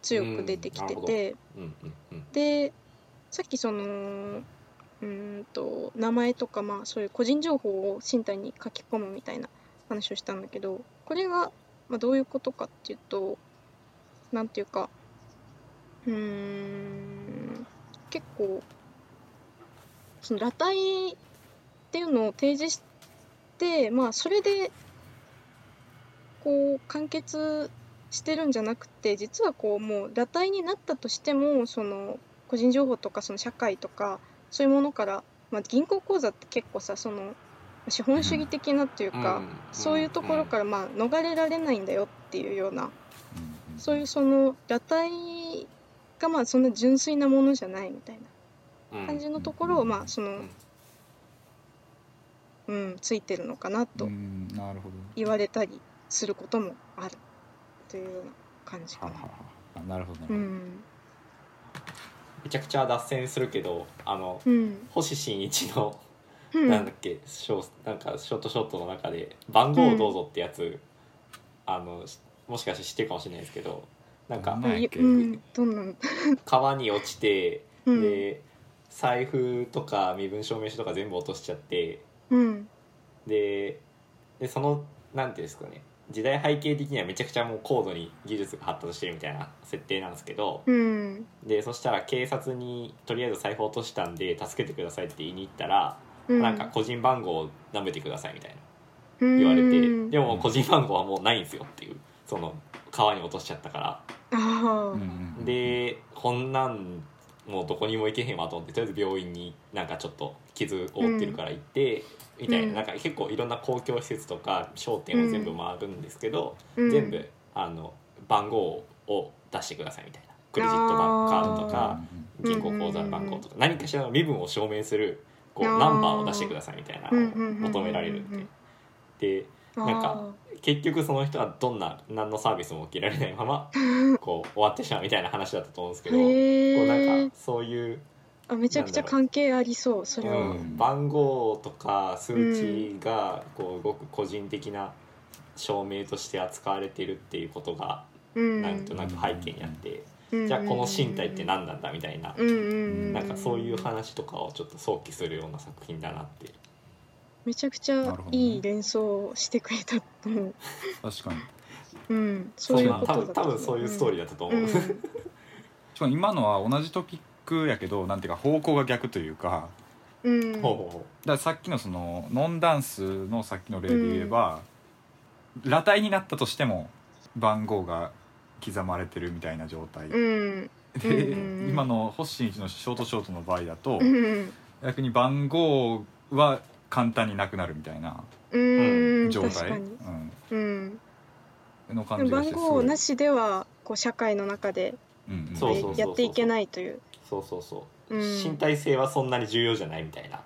強く出てきてて、うんうんうんでさっきそのうーんと名前とかまあそういう個人情報を身体に書き込むみたいな話をしたんだけどこれがまあどういうことかっていうとなんていうかうーん結構その裸体っていうのを提示してまあそれでこう完結してるんじゃなくて実はこうもう裸体になったとしてもその個人情報とかその社会とかそういうものから、まあ、銀行口座って結構さその資本主義的なっていうか、うんそういうところからまあ逃れられないんだよっていうようなうんうん。そういうその裸体がまあそんな純粋なものじゃないみたいうん。な感じのところをまあそのんうんついてるのかなうとんなるほど。言われたりすることもあるというような感じかな。なるほどなるほどうん。めちゃくちゃ脱線するけどあのうん。星新一のうん。なんだっけショーなんかショートショートの中で「番号をどうぞ」ってやつ、あのしもしかして知ってるかもしれないですけどなんか 川に落ちて、うん、で財布とか身分証明書とか全部落としちゃってうん、ででそのなんていうんですかね。時代背景的にはめちゃくちゃもう高度に技術が発達してるみたいな設定なんですけど、うん、でそしたら警察にとりあえず財布落としたんで助けてくださいって言いに行ったら、うん、なんか個人番号を舐めてくださいみたいな言言われて、うん、でも個人番号はもうないんですよっていうその川に落としちゃったから、ああ、うんうんでこんなんもうどこにも行けへんわと思ってとりあえず病院になんかちょっと傷を負ってるから行って、みたいなうん。なんか結構いろんな公共施設とか商店を全部回るんですけど、うん。全部あの番号を出してくださいみたいな。クレジットバンカードとかうん銀行口座の番号とか何かしらの身分を証明するこうナンバーを出してくださいみたいなのを求められるうんうん。うんって。でなんか結局その人はどんな何のサービスも受けられないまま こう終わってしまうみたいな話だったと思うんですけど、こへうなんえかそういう、あめちゃくちゃ関係ありそうそれは、うん。番号とか数値がこうごく個人的な証明として扱われているっていうことがうん、なんとなく背景にあって、うん。じゃあこの身体って何なんだみたいな、うんなんかそういう話とかをちょっと想起するような作品だなって。めちゃくちゃいい連想をしてくれたと思う。確かに。うん。そういうことだ多分多分そういうストーリーだったと思う、うん。しかも今のは同じトピックやけどなんていうか方向が逆というか。うん。ほうほうほだからさっきのそのノンダンスのさっきの例で言えば、裸体になったとしても番号が刻まれてるみたいな状態、うん。で、うん今の星新一のショートショートの場合だと、うん。逆に番号は簡単になくなるみたいなうん。状態、確かに。うん。うん。の感じが番号なしではこう社会の中でうんうん。やっていけないというそうそうそう、うん。身体性はそんなに重要じゃないみたいな。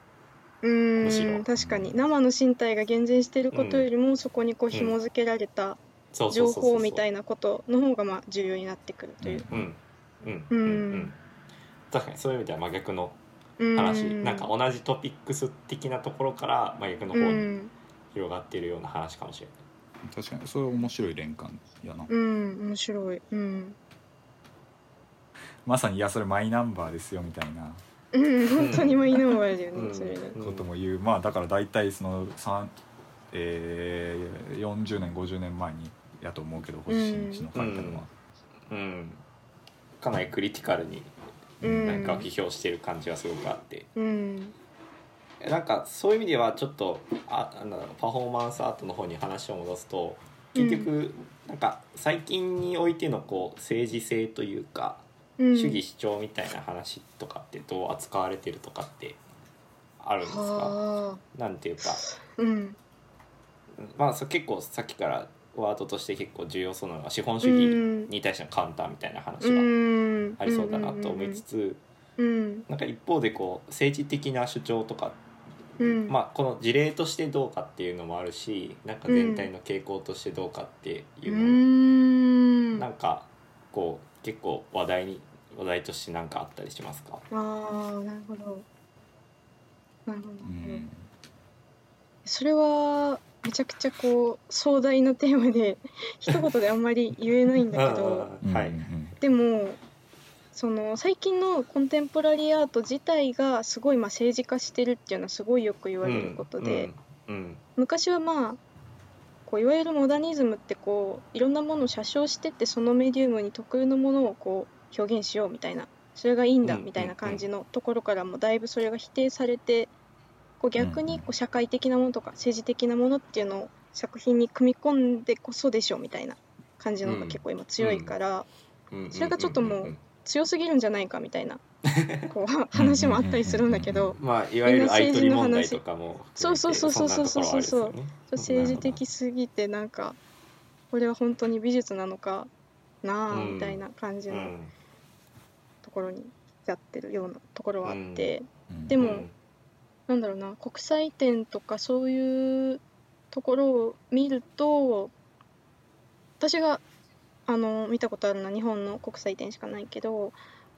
うむしろ。ん確かに。生の身体が現前していることよりも、そこにこう紐付けられた情そうそうそうそう報みたいなことの方がまあ重要になってくるという、うん。うん。ううんん。うん。確かにそういう意味では真逆のうん、話、なんか同じトピックス的なところから真逆の方にうん、広がっているような話かもしれない、確かに。それ面白い連関やな、うん、面白い。うん、まさにいやそれマイナンバーですよみたいな。うん、本当にもいいのもあるよね、うん。そことも言う、まあだから大体その3、えー、40年50年前にやと思うけど星新一の書いたのは、うん、かなりクリティカルにうん何かを批評している感じがすごくあって、うん。なんかそういう意味ではちょっとあなんだろうパフォーマンスアートの方に話を戻すと結局、なんか最近においてのこう政治性というか、うん主義主張みたいな話とかってどう扱われてるとかってあるんですか？はあ。なんていうか。うん。まあそ結構さっきからワードとして結構重要そうなのは資本主義うん。に対してのカウンターみたいな話うがん。ありそうだなと思いつつうん。なんか一方でこう政治的な主張とかうん。まあ、この事例としてどうかっていうのもあるしなんか全体の傾向としてどうかっていううのも、ん。なんかこう結構話題に話題として何かあったりしますか？ああなるほど。なるほど、うん。それはめちゃくちゃこう壮大なテーマで 一言であんまり言えないんだけど うんはい、うんでもその最近のコンテンポラリーアート自体がすごいまあ政治化してるっていうのはすごいよく言われることで、うんうん。昔はまあこういわゆるモダニズムってこういろんなものを写生してってそのメディウムに特有のものをこう表現しようみたいなそれがいいんだうんみたいな感じのところからもだいぶそれが否定されてこう逆にこう社会的なものとか政治的なものっていうのを作品に組み込んでこそでしょみたいな感じのが結構今強いから、うんそれがちょっともう強すぎるんじゃないかみたたいな こう話もあったりするんだけどまあいわゆる相取り問題とかもそうそうそうそうそうそう。そうね。政治的すぎてなんかこれは本当に美術なのかなあうん。みたいな感じのうん。ところにやってるようなところはあって、うん。でもうん。なんだろうな国際展とかそういうところを見ると私があの見たことあるのは日本の国際展しかないけど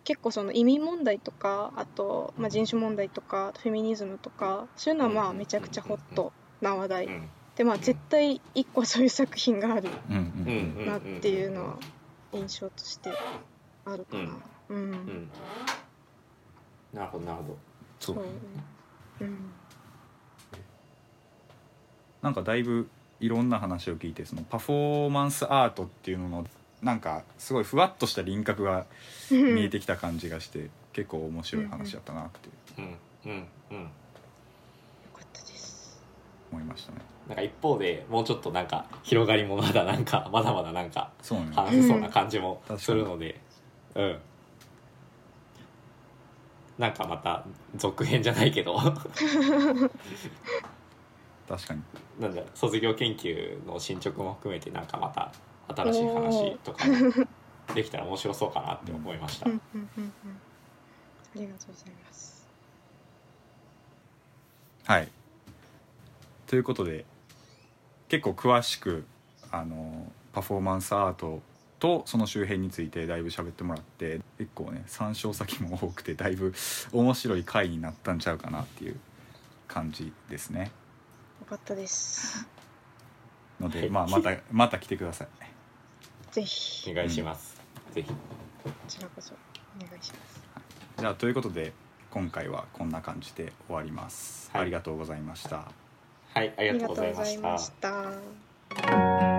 結構その移民問題とかあと、まあ、人種問題とかフェミニズムとかそういうのはまあめちゃくちゃホットな話題。うん。でまあ絶対一個はそういう作品があるうんうんうん。なっていうのは印象としてあるかな。うん、うん。なるほどなるほど。そう。そうね。うん。なんかだいぶいろんな話を聞いてそのパフォーマンスアートっていうののなんかすごいふわっとした輪郭が見えてきた感じがして結構面白い話だったなって。思いましたね。なんか一方でもうちょっとなんか広がりもまだなんかまだまだなんか。話せそうな感じもうんするのでうんなんかまた続編じゃないけど確かに。なんだ卒業研究の進捗も含めてなんかまた新しい話とかもできたら面白そうかなって思いましたありがとうございます。はい。ということで結構詳しくあのパフォーマンスアートとその周辺についてだいぶ喋ってもらって結構ね参照先も多くてだいぶ面白い回になったんちゃうかなっていう感じですね。よかったです。ので、はいまあまたまた来てください。ぜひお願いします、ぜひこちらこそお願いします。じゃあということで今回はこんな感じで終わります。はいありがとうございました。はいありがとうございましたがとうございました。